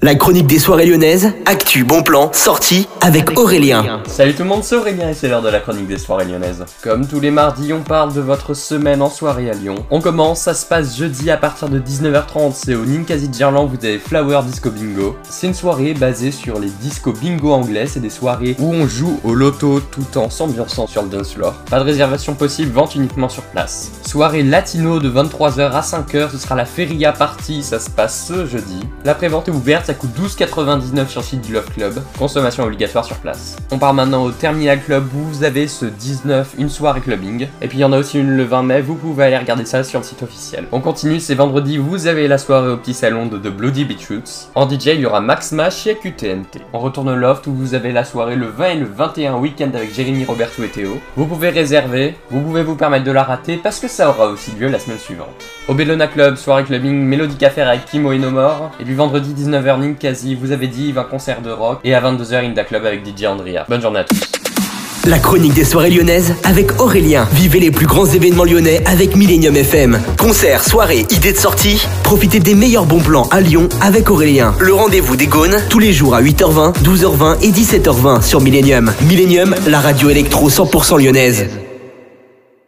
La chronique des soirées lyonnaises, actu, bon plan, sortie avec Aurélien. Salut tout le monde, c'est Aurélien et c'est l'heure de la chronique des soirées lyonnaises. Comme tous les mardis, on parle de votre semaine en soirée à Lyon. On commence, ça se passe jeudi à partir de 19h30, c'est au Ninkasi Gerland, vous avez Flower Disco Bingo. C'est une soirée basée sur les disco bingo anglais, c'est des soirées où on joue au loto tout en s'ambiançant sur le dance floor. Pas de réservation possible, vente uniquement sur place. Soirée latino de 23h à 5h, ce sera la Feria Party, ça se passe ce jeudi. La prévente est ouverte ça coûte 12,99 sur le site du Love Club. Consommation obligatoire sur place. On part maintenant au Terminal Club où vous avez ce 19, une soirée clubbing. Et puis il y en a aussi une le 20 mai, vous pouvez aller regarder ça sur le site officiel. On continue, c'est vendredi, vous avez la soirée au petit salon de The Bloody Beetroots. En DJ, il y aura Max Mash et QTNT. On retourne au Loft où vous avez la soirée le 20 et le 21 week-end avec Jérémy, Roberto et Théo. Vous pouvez réserver, vous pouvez vous permettre de la rater parce que ça aura aussi lieu la semaine suivante. Au Bellona Club, soirée clubbing, Mélodie Café avec Kimo et No More. Et puis vendredi 19h quasi, vous avez dit, un concert de rock. Et à 22h, Inda Club avec DJ Andrea. Bonne journée à tous. La chronique des soirées lyonnaises avec Aurélien. Vivez les plus grands événements lyonnais avec Millennium FM. Concerts, soirées, idées de sortie. Profitez des meilleurs bons plans à Lyon avec Aurélien. Le rendez-vous des Gaunes tous les jours à 8h20, 12h20 et 17h20 sur Millennium. Millennium, la radio électro 100% lyonnaise.